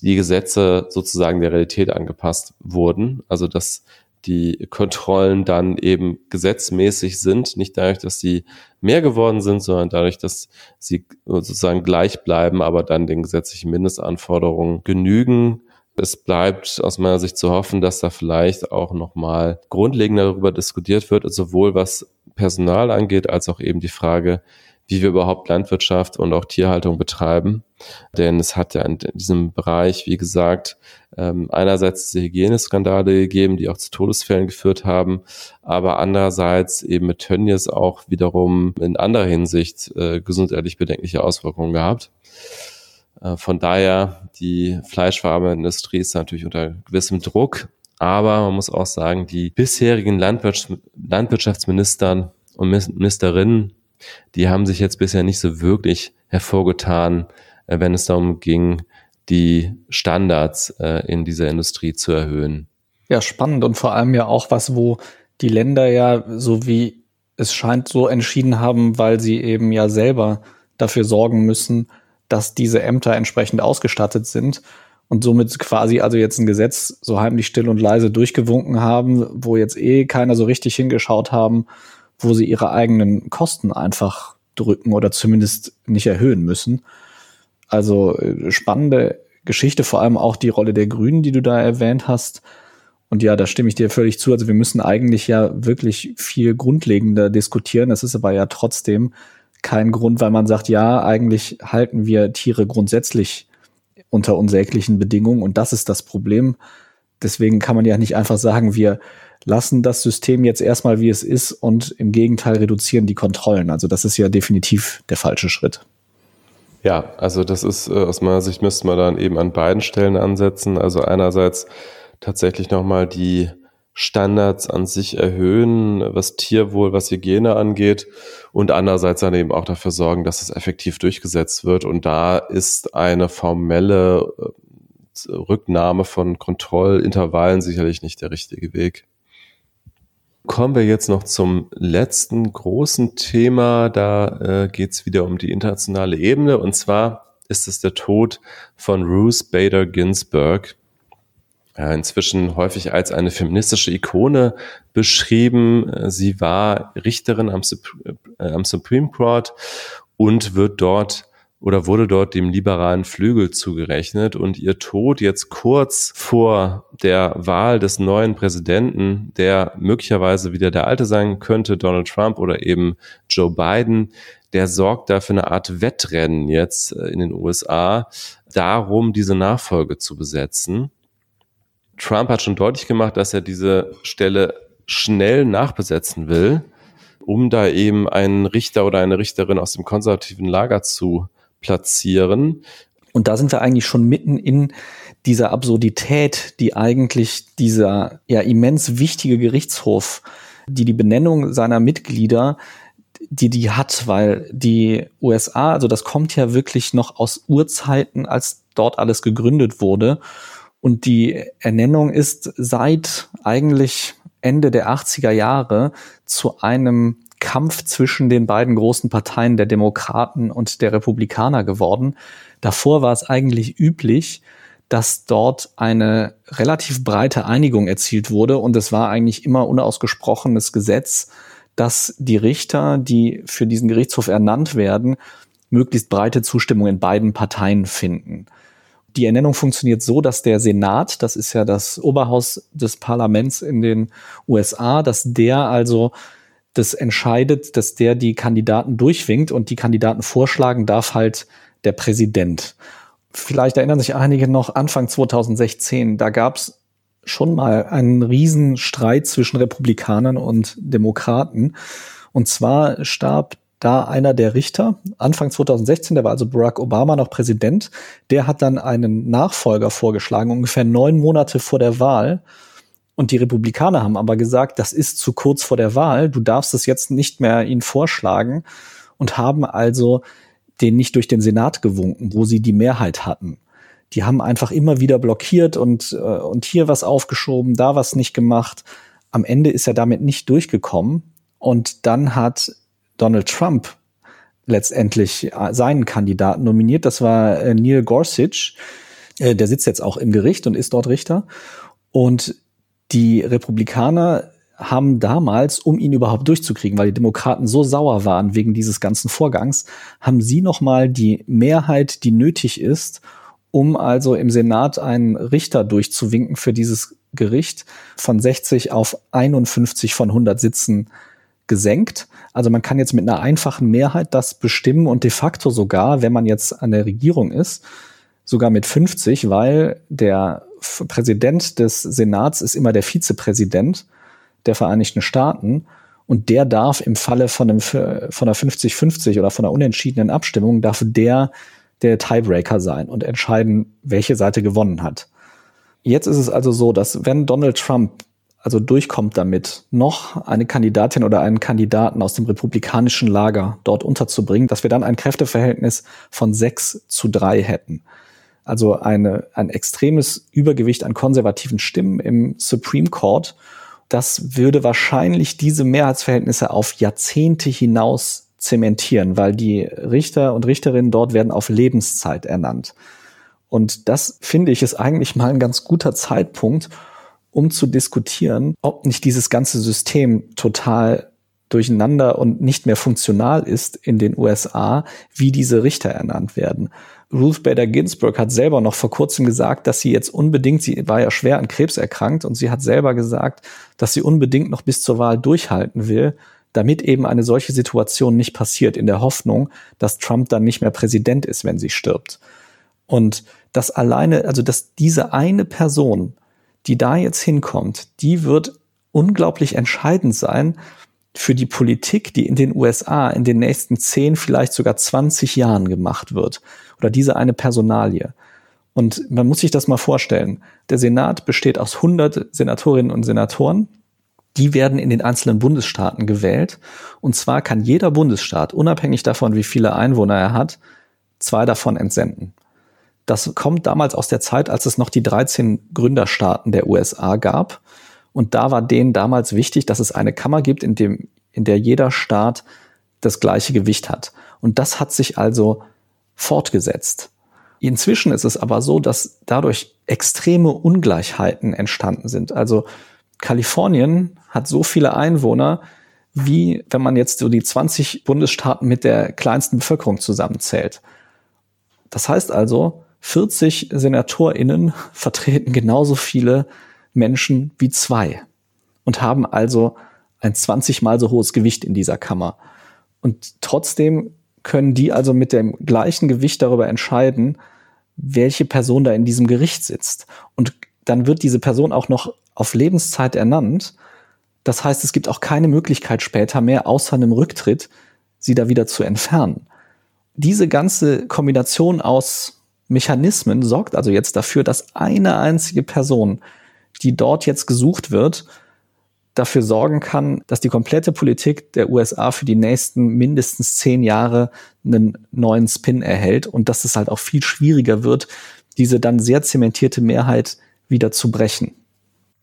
die Gesetze sozusagen der Realität angepasst wurden. Also dass die Kontrollen dann eben gesetzmäßig sind, nicht dadurch, dass sie mehr geworden sind, sondern dadurch, dass sie sozusagen gleich bleiben, aber dann den gesetzlichen Mindestanforderungen genügen. Es bleibt aus meiner Sicht zu hoffen, dass da vielleicht auch nochmal grundlegender darüber diskutiert wird, sowohl was Personal angeht, als auch eben die Frage, wie wir überhaupt Landwirtschaft und auch Tierhaltung betreiben. Denn es hat ja in diesem Bereich, wie gesagt, ähm, einerseits diese Hygieneskandale gegeben, die auch zu Todesfällen geführt haben, aber andererseits eben mit Tönnies auch wiederum in anderer Hinsicht äh, gesundheitlich bedenkliche Auswirkungen gehabt. Äh, von daher, die Fleischverarbeitungsindustrie ist natürlich unter gewissem Druck, aber man muss auch sagen, die bisherigen Landwirtschafts Landwirtschaftsministern und Ministerinnen, die haben sich jetzt bisher nicht so wirklich hervorgetan, äh, wenn es darum ging, die Standards äh, in dieser Industrie zu erhöhen. Ja, spannend und vor allem ja auch was, wo die Länder ja, so wie es scheint, so entschieden haben, weil sie eben ja selber dafür sorgen müssen, dass diese Ämter entsprechend ausgestattet sind und somit quasi also jetzt ein Gesetz so heimlich still und leise durchgewunken haben, wo jetzt eh keiner so richtig hingeschaut haben, wo sie ihre eigenen Kosten einfach drücken oder zumindest nicht erhöhen müssen. Also äh, spannende Geschichte, vor allem auch die Rolle der Grünen, die du da erwähnt hast. Und ja, da stimme ich dir völlig zu. Also wir müssen eigentlich ja wirklich viel grundlegender diskutieren. Das ist aber ja trotzdem kein Grund, weil man sagt, ja, eigentlich halten wir Tiere grundsätzlich unter unsäglichen Bedingungen und das ist das Problem. Deswegen kann man ja nicht einfach sagen, wir lassen das System jetzt erstmal wie es ist und im Gegenteil reduzieren die Kontrollen. Also das ist ja definitiv der falsche Schritt. Ja, also das ist äh, aus meiner Sicht müsste man dann eben an beiden Stellen ansetzen. Also einerseits tatsächlich nochmal die Standards an sich erhöhen, was Tierwohl, was Hygiene angeht und andererseits dann eben auch dafür sorgen, dass es effektiv durchgesetzt wird. Und da ist eine formelle äh, Rücknahme von Kontrollintervallen sicherlich nicht der richtige Weg. Kommen wir jetzt noch zum letzten großen Thema. Da äh, geht es wieder um die internationale Ebene und zwar ist es der Tod von Ruth Bader Ginsburg inzwischen häufig als eine feministische Ikone beschrieben. Sie war Richterin am, äh, am Supreme Court und wird dort oder wurde dort dem liberalen Flügel zugerechnet und ihr Tod jetzt kurz vor der Wahl des neuen Präsidenten, der möglicherweise wieder der alte sein könnte, Donald Trump oder eben Joe Biden, der sorgt da für eine Art Wettrennen jetzt in den USA darum, diese Nachfolge zu besetzen. Trump hat schon deutlich gemacht, dass er diese Stelle schnell nachbesetzen will, um da eben einen Richter oder eine Richterin aus dem konservativen Lager zu platzieren. Und da sind wir eigentlich schon mitten in dieser Absurdität, die eigentlich dieser ja immens wichtige Gerichtshof, die die Benennung seiner Mitglieder, die die hat, weil die USA, also das kommt ja wirklich noch aus Urzeiten, als dort alles gegründet wurde. Und die Ernennung ist seit eigentlich Ende der 80er Jahre zu einem Kampf zwischen den beiden großen Parteien der Demokraten und der Republikaner geworden. Davor war es eigentlich üblich, dass dort eine relativ breite Einigung erzielt wurde und es war eigentlich immer unausgesprochenes Gesetz, dass die Richter, die für diesen Gerichtshof ernannt werden, möglichst breite Zustimmung in beiden Parteien finden. Die Ernennung funktioniert so, dass der Senat, das ist ja das Oberhaus des Parlaments in den USA, dass der also das entscheidet, dass der die Kandidaten durchwinkt und die Kandidaten vorschlagen darf halt der Präsident. Vielleicht erinnern sich einige noch Anfang 2016, da gab es schon mal einen riesen Streit zwischen Republikanern und Demokraten. Und zwar starb da einer der Richter, Anfang 2016, der war also Barack Obama noch Präsident, der hat dann einen Nachfolger vorgeschlagen, ungefähr neun Monate vor der Wahl. Und die Republikaner haben aber gesagt, das ist zu kurz vor der Wahl, du darfst es jetzt nicht mehr ihn vorschlagen und haben also den nicht durch den Senat gewunken, wo sie die Mehrheit hatten. Die haben einfach immer wieder blockiert und, äh, und hier was aufgeschoben, da was nicht gemacht. Am Ende ist er damit nicht durchgekommen. Und dann hat Donald Trump letztendlich äh, seinen Kandidaten nominiert. Das war äh, Neil Gorsuch. Der sitzt jetzt auch im Gericht und ist dort Richter. Und die Republikaner haben damals, um ihn überhaupt durchzukriegen, weil die Demokraten so sauer waren wegen dieses ganzen Vorgangs, haben sie nochmal die Mehrheit, die nötig ist, um also im Senat einen Richter durchzuwinken für dieses Gericht von 60 auf 51 von 100 Sitzen gesenkt. Also man kann jetzt mit einer einfachen Mehrheit das bestimmen und de facto sogar, wenn man jetzt an der Regierung ist, sogar mit 50, weil der Präsident des Senats ist immer der Vizepräsident der Vereinigten Staaten und der darf im Falle von, einem, von einer 50-50 oder von einer unentschiedenen Abstimmung, darf der der Tiebreaker sein und entscheiden, welche Seite gewonnen hat. Jetzt ist es also so, dass wenn Donald Trump also durchkommt damit, noch eine Kandidatin oder einen Kandidaten aus dem republikanischen Lager dort unterzubringen, dass wir dann ein Kräfteverhältnis von sechs zu drei hätten. Also eine, ein extremes Übergewicht an konservativen Stimmen im Supreme Court. Das würde wahrscheinlich diese Mehrheitsverhältnisse auf Jahrzehnte hinaus zementieren, weil die Richter und Richterinnen dort werden auf Lebenszeit ernannt. Und das finde ich ist eigentlich mal ein ganz guter Zeitpunkt, um zu diskutieren, ob nicht dieses ganze System total durcheinander und nicht mehr funktional ist in den USA, wie diese Richter ernannt werden. Ruth Bader Ginsburg hat selber noch vor kurzem gesagt, dass sie jetzt unbedingt, sie war ja schwer an Krebs erkrankt und sie hat selber gesagt, dass sie unbedingt noch bis zur Wahl durchhalten will, damit eben eine solche Situation nicht passiert, in der Hoffnung, dass Trump dann nicht mehr Präsident ist, wenn sie stirbt. Und das alleine, also dass diese eine Person die da jetzt hinkommt, die wird unglaublich entscheidend sein für die Politik, die in den USA in den nächsten 10, vielleicht sogar 20 Jahren gemacht wird. Oder diese eine Personalie. Und man muss sich das mal vorstellen. Der Senat besteht aus 100 Senatorinnen und Senatoren. Die werden in den einzelnen Bundesstaaten gewählt. Und zwar kann jeder Bundesstaat, unabhängig davon, wie viele Einwohner er hat, zwei davon entsenden. Das kommt damals aus der Zeit, als es noch die 13 Gründerstaaten der USA gab. Und da war denen damals wichtig, dass es eine Kammer gibt, in, dem, in der jeder Staat das gleiche Gewicht hat. Und das hat sich also fortgesetzt. Inzwischen ist es aber so, dass dadurch extreme Ungleichheiten entstanden sind. Also Kalifornien hat so viele Einwohner, wie wenn man jetzt so die 20 Bundesstaaten mit der kleinsten Bevölkerung zusammenzählt. Das heißt also, 40 SenatorInnen (laughs) vertreten genauso viele Menschen wie zwei und haben also ein 20 mal so hohes Gewicht in dieser Kammer. Und trotzdem können die also mit dem gleichen Gewicht darüber entscheiden, welche Person da in diesem Gericht sitzt. Und dann wird diese Person auch noch auf Lebenszeit ernannt. Das heißt, es gibt auch keine Möglichkeit später mehr, außer einem Rücktritt, sie da wieder zu entfernen. Diese ganze Kombination aus Mechanismen sorgt also jetzt dafür, dass eine einzige Person, die dort jetzt gesucht wird, dafür sorgen kann, dass die komplette Politik der USA für die nächsten mindestens zehn Jahre einen neuen Spin erhält und dass es halt auch viel schwieriger wird, diese dann sehr zementierte Mehrheit wieder zu brechen.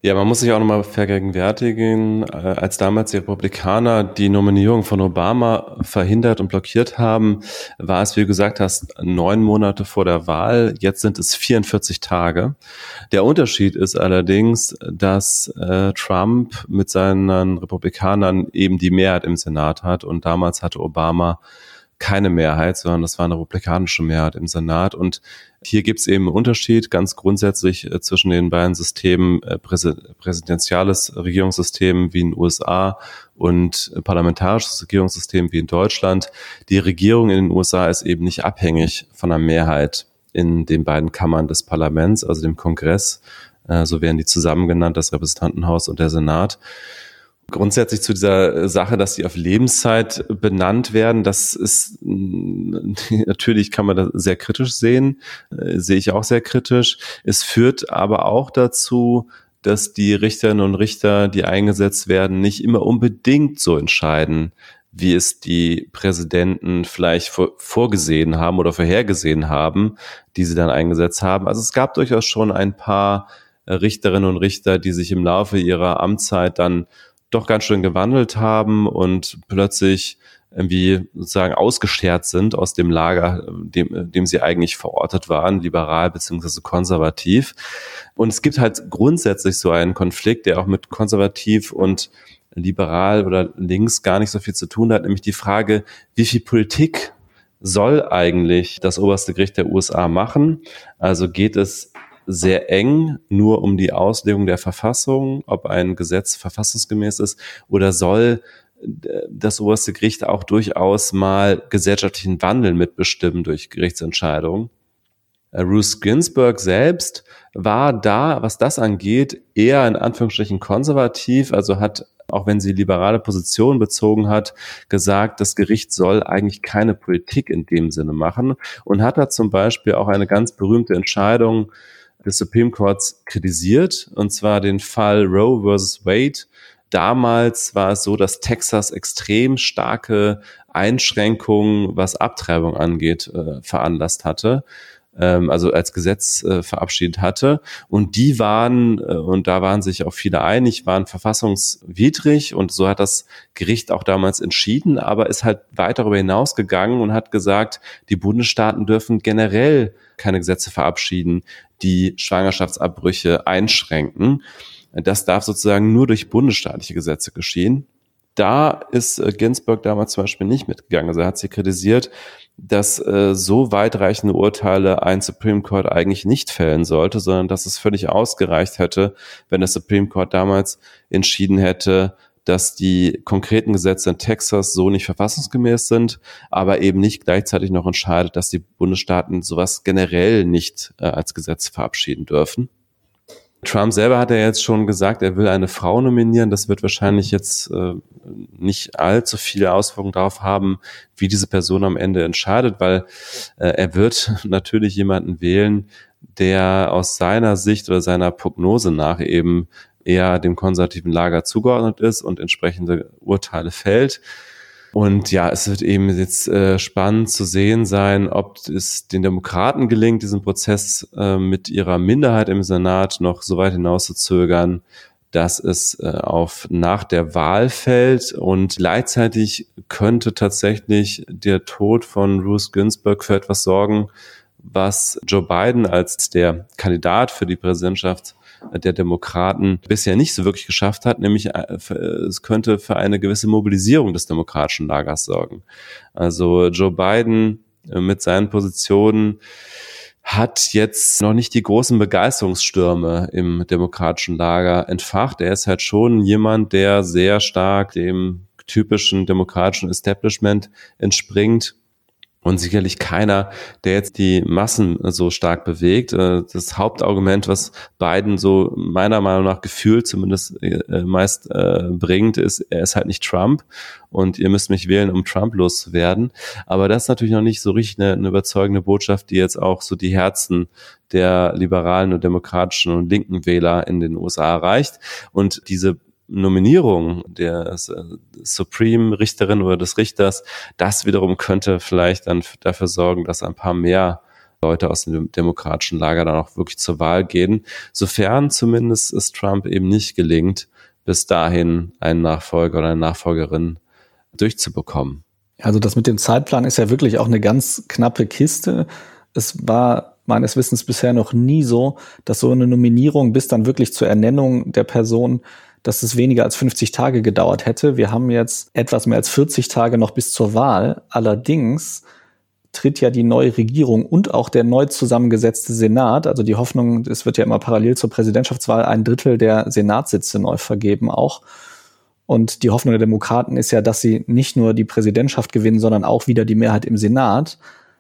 Ja, man muss sich auch nochmal vergegenwärtigen, äh, als damals die Republikaner die Nominierung von Obama verhindert und blockiert haben, war es, wie du gesagt hast, neun Monate vor der Wahl. Jetzt sind es 44 Tage. Der Unterschied ist allerdings, dass äh, Trump mit seinen Republikanern eben die Mehrheit im Senat hat und damals hatte Obama keine Mehrheit, sondern das war eine republikanische Mehrheit im Senat. Und hier gibt es eben einen Unterschied ganz grundsätzlich äh, zwischen den beiden Systemen, äh, präsidentiales Regierungssystem wie in den USA und parlamentarisches Regierungssystem wie in Deutschland. Die Regierung in den USA ist eben nicht abhängig von einer Mehrheit in den beiden Kammern des Parlaments, also dem Kongress, äh, so werden die zusammen genannt, das Repräsentantenhaus und der Senat. Grundsätzlich zu dieser Sache, dass sie auf Lebenszeit benannt werden, das ist (laughs) natürlich kann man das sehr kritisch sehen, äh, sehe ich auch sehr kritisch. Es führt aber auch dazu, dass die Richterinnen und Richter, die eingesetzt werden, nicht immer unbedingt so entscheiden, wie es die Präsidenten vielleicht vorgesehen haben oder vorhergesehen haben, die sie dann eingesetzt haben. Also es gab durchaus schon ein paar Richterinnen und Richter, die sich im Laufe ihrer Amtszeit dann doch ganz schön gewandelt haben und plötzlich irgendwie sozusagen ausgeschert sind aus dem Lager, dem, dem sie eigentlich verortet waren, liberal beziehungsweise konservativ. Und es gibt halt grundsätzlich so einen Konflikt, der auch mit konservativ und liberal oder links gar nicht so viel zu tun hat, nämlich die Frage, wie viel Politik soll eigentlich das oberste Gericht der USA machen? Also geht es sehr eng nur um die Auslegung der Verfassung, ob ein Gesetz verfassungsgemäß ist oder soll äh, das oberste Gericht auch durchaus mal gesellschaftlichen Wandel mitbestimmen durch Gerichtsentscheidungen. Äh, Ruth Ginsburg selbst war da, was das angeht, eher in Anführungsstrichen konservativ, also hat auch wenn sie liberale Positionen bezogen hat, gesagt, das Gericht soll eigentlich keine Politik in dem Sinne machen und hat da zum Beispiel auch eine ganz berühmte Entscheidung des Supreme Courts kritisiert, und zwar den Fall Roe versus Wade. Damals war es so, dass Texas extrem starke Einschränkungen, was Abtreibung angeht, äh, veranlasst hatte ähm, also als Gesetz äh, verabschiedet hatte. Und die waren, äh, und da waren sich auch viele einig, waren verfassungswidrig und so hat das Gericht auch damals entschieden, aber ist halt weit darüber hinausgegangen und hat gesagt, die Bundesstaaten dürfen generell keine Gesetze verabschieden, die Schwangerschaftsabbrüche einschränken. Das darf sozusagen nur durch bundesstaatliche Gesetze geschehen. Da ist äh, Ginsburg damals zum Beispiel nicht mitgegangen. Also hat sie kritisiert, dass äh, so weitreichende Urteile ein Supreme Court eigentlich nicht fällen sollte, sondern dass es völlig ausgereicht hätte, wenn das Supreme Court damals entschieden hätte, dass die konkreten Gesetze in Texas so nicht verfassungsgemäß sind, aber eben nicht gleichzeitig noch entscheidet, dass die Bundesstaaten sowas generell nicht äh, als Gesetz verabschieden dürfen. Trump selber hat ja jetzt schon gesagt, er will eine Frau nominieren. Das wird wahrscheinlich jetzt äh, nicht allzu viele Auswirkungen darauf haben, wie diese Person am Ende entscheidet, weil äh, er wird (laughs) natürlich jemanden wählen, der aus seiner Sicht oder seiner Prognose nach eben eher dem konservativen Lager zugeordnet ist und entsprechende Urteile fällt. Und ja, es wird eben jetzt äh, spannend zu sehen sein, ob es den Demokraten gelingt, diesen Prozess äh, mit ihrer Minderheit im Senat noch so weit hinaus zu zögern, dass es äh, auf nach der Wahl fällt und gleichzeitig könnte tatsächlich der Tod von Ruth Ginsburg für etwas sorgen, was Joe Biden als der Kandidat für die Präsidentschaft der Demokraten bisher nicht so wirklich geschafft hat, nämlich äh, es könnte für eine gewisse Mobilisierung des demokratischen Lagers sorgen. Also Joe Biden äh, mit seinen Positionen hat jetzt noch nicht die großen Begeisterungsstürme im demokratischen Lager entfacht. Er ist halt schon jemand, der sehr stark dem typischen demokratischen Establishment entspringt und sicherlich keiner, der jetzt die Massen so stark bewegt. Äh, das Hauptargument, was Biden so meiner Meinung nach gefühlt zumindest äh, meist äh, bringt, ist, er ist halt nicht Trump und ihr müsst mich wählen, um Trump loszuwerden. Aber das ist natürlich noch nicht so richtig eine, eine überzeugende Botschaft, die jetzt auch so die Herzen der liberalen und demokratischen und linken Wähler in den USA erreicht. Und diese Nominierung der äh, Supreme-Richterin oder des Richters, das wiederum könnte vielleicht dann dafür sorgen, dass ein paar mehr Leute aus dem demokratischen Lager dann auch wirklich zur Wahl gehen, sofern zumindest es Trump eben nicht gelingt, bis dahin einen Nachfolger oder eine Nachfolgerin durchzubekommen. Also das mit dem Zeitplan ist ja wirklich auch eine ganz knappe Kiste. Es war meines Wissens bisher noch nie so, dass so eine Nominierung bis dann wirklich zur Ernennung der Person dass es weniger als 50 Tage gedauert hätte. Wir haben jetzt etwas mehr als 40 Tage noch bis zur Wahl. Allerdings tritt ja die neue Regierung und auch der neu zusammengesetzte Senat, also die Hoffnung, es wird ja immer parallel zur Präsidentschaftswahl ein Drittel der Senatssitze neu vergeben auch. Und die Hoffnung der Demokraten ist ja, dass sie nicht nur die Präsidentschaft gewinnen, sondern auch wieder die Mehrheit im Senat.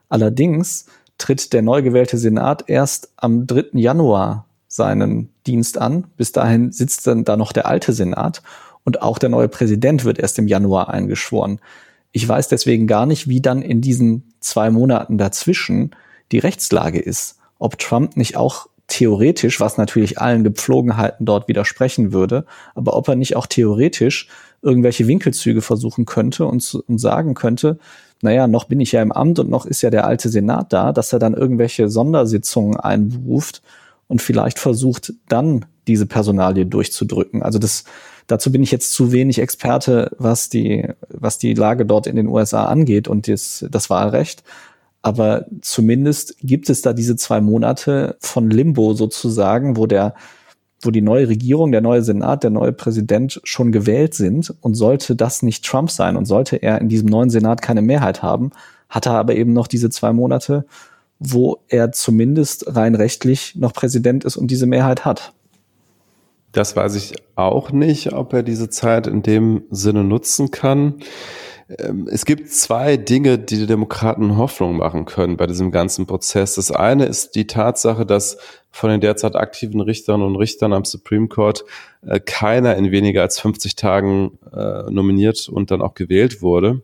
Allerdings tritt der neu gewählte Senat erst am 3. Januar seinen Dienst an. Bis dahin sitzt dann da noch der alte Senat und auch der neue Präsident wird erst im Januar eingeschworen. Ich weiß deswegen gar nicht, wie dann in diesen zwei Monaten dazwischen die Rechtslage ist. Ob Trump nicht auch theoretisch, was natürlich allen Gepflogenheiten dort widersprechen würde, aber ob er nicht auch theoretisch irgendwelche Winkelzüge versuchen könnte und, und sagen könnte, naja, noch bin ich ja im Amt und noch ist ja der alte Senat da, dass er dann irgendwelche Sondersitzungen einberuft und vielleicht versucht dann diese Personalie durchzudrücken. Also das, dazu bin ich jetzt zu wenig Experte, was die, was die Lage dort in den USA angeht und das, das Wahlrecht. Aber zumindest gibt es da diese zwei Monate von Limbo sozusagen, wo der, wo die neue Regierung, der neue Senat, der neue Präsident schon gewählt sind. Und sollte das nicht Trump sein und sollte er in diesem neuen Senat keine Mehrheit haben, hat er aber eben noch diese zwei Monate, wo er zumindest rein rechtlich noch Präsident ist und diese Mehrheit hat. Das weiß ich auch nicht, ob er diese Zeit in dem Sinne nutzen kann. Ähm, es gibt zwei Dinge, die die Demokraten Hoffnung machen können bei diesem ganzen Prozess. Das eine ist die Tatsache, dass von den derzeit aktiven Richtern und Richtern am Supreme Court äh, keiner in weniger als 50 Tagen äh, nominiert und dann auch gewählt wurde.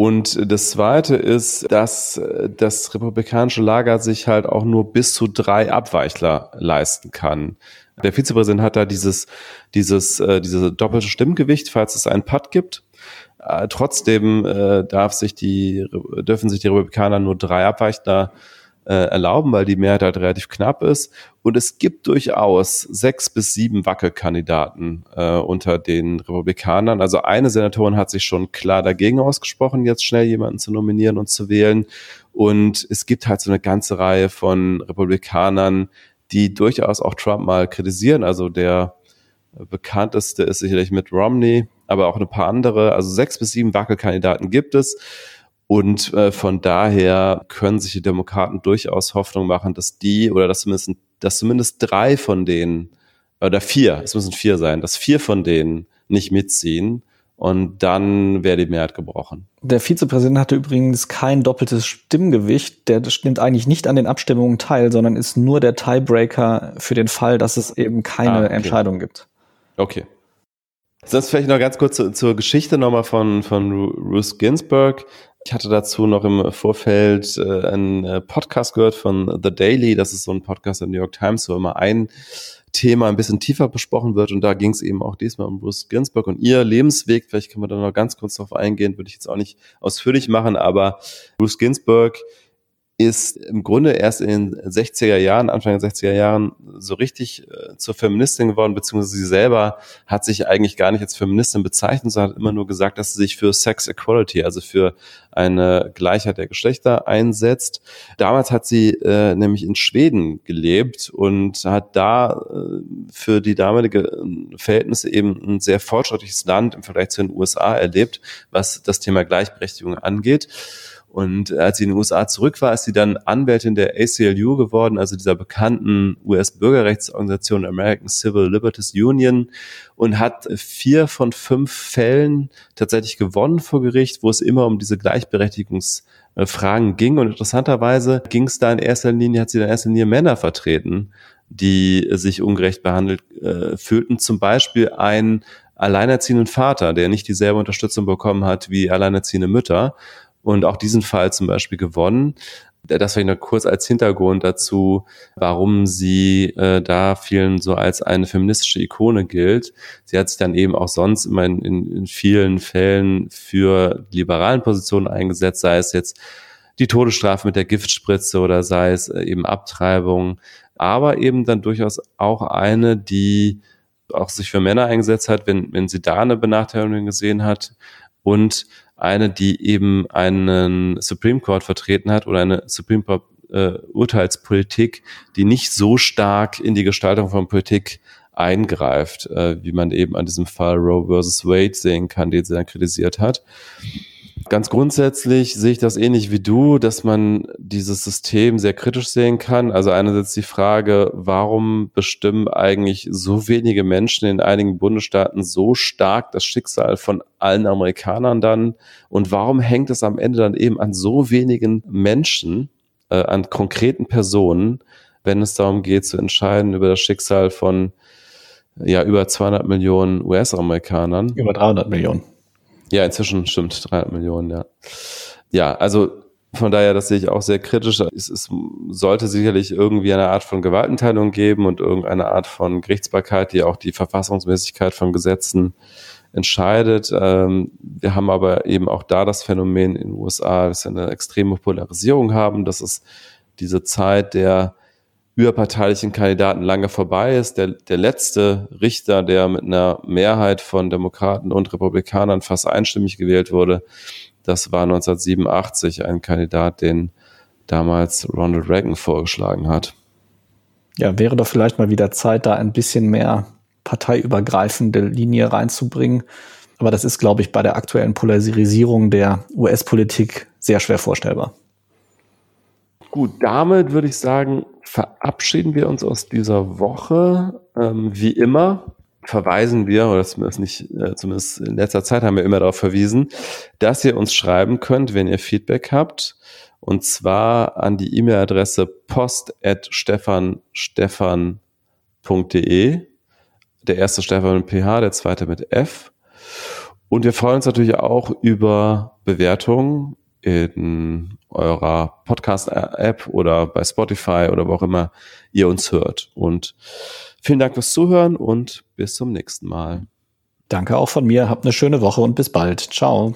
Und das Zweite ist, dass das republikanische Lager sich halt auch nur bis zu drei Abweichler leisten kann. Der Vizepräsident hat da dieses, dieses, äh, diese doppelte Stimmgewicht, falls es einen Putt gibt. Äh, trotzdem äh, darf sich die, dürfen sich die Republikaner nur drei Abweichler äh, erlauben, weil die Mehrheit halt relativ knapp ist. Und es gibt durchaus sechs bis sieben Wackelkandidaten äh, unter den Republikanern. Also eine Senatorin hat sich schon klar dagegen ausgesprochen, jetzt schnell jemanden zu nominieren und zu wählen. Und es gibt halt so eine ganze Reihe von Republikanern, die durchaus auch Trump mal kritisieren. Also der bekannteste ist sicherlich Mitt Romney, aber auch ein paar andere. Also sechs bis sieben Wackelkandidaten gibt es. Und äh, von daher können sich die Demokraten durchaus Hoffnung machen, dass die oder dass zumindest, dass zumindest drei von denen oder vier, es müssen vier sein, dass vier von denen nicht mitziehen und dann wäre die Mehrheit gebrochen. Der Vizepräsident hatte übrigens kein doppeltes Stimmgewicht. Der nimmt eigentlich nicht an den Abstimmungen teil, sondern ist nur der Tiebreaker für den Fall, dass es eben keine ah, okay. Entscheidung gibt. Okay. Sonst vielleicht noch ganz kurz zur, zur Geschichte nochmal von, von Ruth Ginsburg. Ich hatte dazu noch im Vorfeld äh, einen äh, Podcast gehört von The Daily. Das ist so ein Podcast der New York Times, wo immer ein Thema ein bisschen tiefer besprochen wird. Und da ging es eben auch diesmal um Bruce Ginsburg und ihr Lebensweg. Vielleicht können wir da noch ganz kurz drauf eingehen, würde ich jetzt auch nicht ausführlich machen, aber Bruce Ginsburg ist im Grunde erst in den 60er Jahren, Anfang der 60er Jahren so richtig äh, zur Feministin geworden, beziehungsweise sie selber hat sich eigentlich gar nicht als Feministin bezeichnet, sondern hat immer nur gesagt, dass sie sich für Sex Equality, also für eine Gleichheit der Geschlechter einsetzt. Damals hat sie äh, nämlich in Schweden gelebt und hat da äh, für die damalige äh, Verhältnisse eben ein sehr fortschrittliches Land im Vergleich zu den USA erlebt, was das Thema Gleichberechtigung angeht. Und als sie in den USA zurück war, ist sie dann Anwältin der ACLU geworden, also dieser bekannten US-Bürgerrechtsorganisation American Civil Liberties Union und hat vier von fünf Fällen tatsächlich gewonnen vor Gericht, wo es immer um diese Gleichberechtigungsfragen ging. Und interessanterweise ging es da in erster Linie, hat sie in erster Linie Männer vertreten, die sich ungerecht behandelt äh, fühlten. Zum Beispiel ein alleinerziehenden Vater, der nicht dieselbe Unterstützung bekommen hat wie alleinerziehende Mütter und auch diesen Fall zum Beispiel gewonnen. Das vielleicht noch kurz als Hintergrund dazu, warum sie äh, da vielen so als eine feministische Ikone gilt. Sie hat sich dann eben auch sonst immer in, in, in vielen Fällen für liberalen Positionen eingesetzt, sei es jetzt die Todesstrafe mit der Giftspritze oder sei es äh, eben Abtreibung, aber eben dann durchaus auch eine, die auch sich für Männer eingesetzt hat, wenn, wenn sie da eine Benachteiligung gesehen hat und eine, die eben einen Supreme Court vertreten hat oder eine Supreme Court äh, Urteilspolitik, die nicht so stark in die Gestaltung von Politik eingreift, äh, wie man eben an diesem Fall Roe versus Wade sehen kann, den sie dann kritisiert hat. Ganz grundsätzlich sehe ich das ähnlich wie du, dass man dieses System sehr kritisch sehen kann. Also einerseits die Frage, warum bestimmen eigentlich so wenige Menschen in einigen Bundesstaaten so stark das Schicksal von allen Amerikanern dann? Und warum hängt es am Ende dann eben an so wenigen Menschen, äh, an konkreten Personen, wenn es darum geht zu entscheiden über das Schicksal von ja über 200 Millionen US-Amerikanern? Über 300 Millionen. Ja, inzwischen stimmt, 300 Millionen, ja. Ja, also von daher, das sehe ich auch sehr kritisch. Es, es sollte sicherlich irgendwie eine Art von Gewaltenteilung geben und irgendeine Art von Gerichtsbarkeit, die auch die Verfassungsmäßigkeit von Gesetzen entscheidet. Ähm, wir haben aber eben auch da das Phänomen in den USA, dass wir eine extreme Polarisierung haben, dass es diese Zeit der überparteilichen Kandidaten lange vorbei ist. Der, der letzte Richter, der mit einer Mehrheit von Demokraten und Republikanern fast einstimmig gewählt wurde, das war 1987 ein Kandidat, den damals Ronald Reagan vorgeschlagen hat. Ja, wäre doch vielleicht mal wieder Zeit, da ein bisschen mehr parteiübergreifende Linie reinzubringen. Aber das ist, glaube ich, bei der aktuellen Polarisierung der US-Politik sehr schwer vorstellbar. Gut, damit würde ich sagen, verabschieden wir uns aus dieser Woche. Ähm, wie immer verweisen wir, oder zumindest nicht, äh, zumindest in letzter Zeit haben wir immer darauf verwiesen, dass ihr uns schreiben könnt, wenn ihr Feedback habt. Und zwar an die E-Mail-Adresse post.stefanstefan.de. Der erste Stefan mit PH, der zweite mit F. Und wir freuen uns natürlich auch über Bewertungen in eurer Podcast-App oder bei Spotify oder wo auch immer ihr uns hört. Und vielen Dank fürs Zuhören und bis zum nächsten Mal. Danke auch von mir. Habt eine schöne Woche und bis bald. Ciao.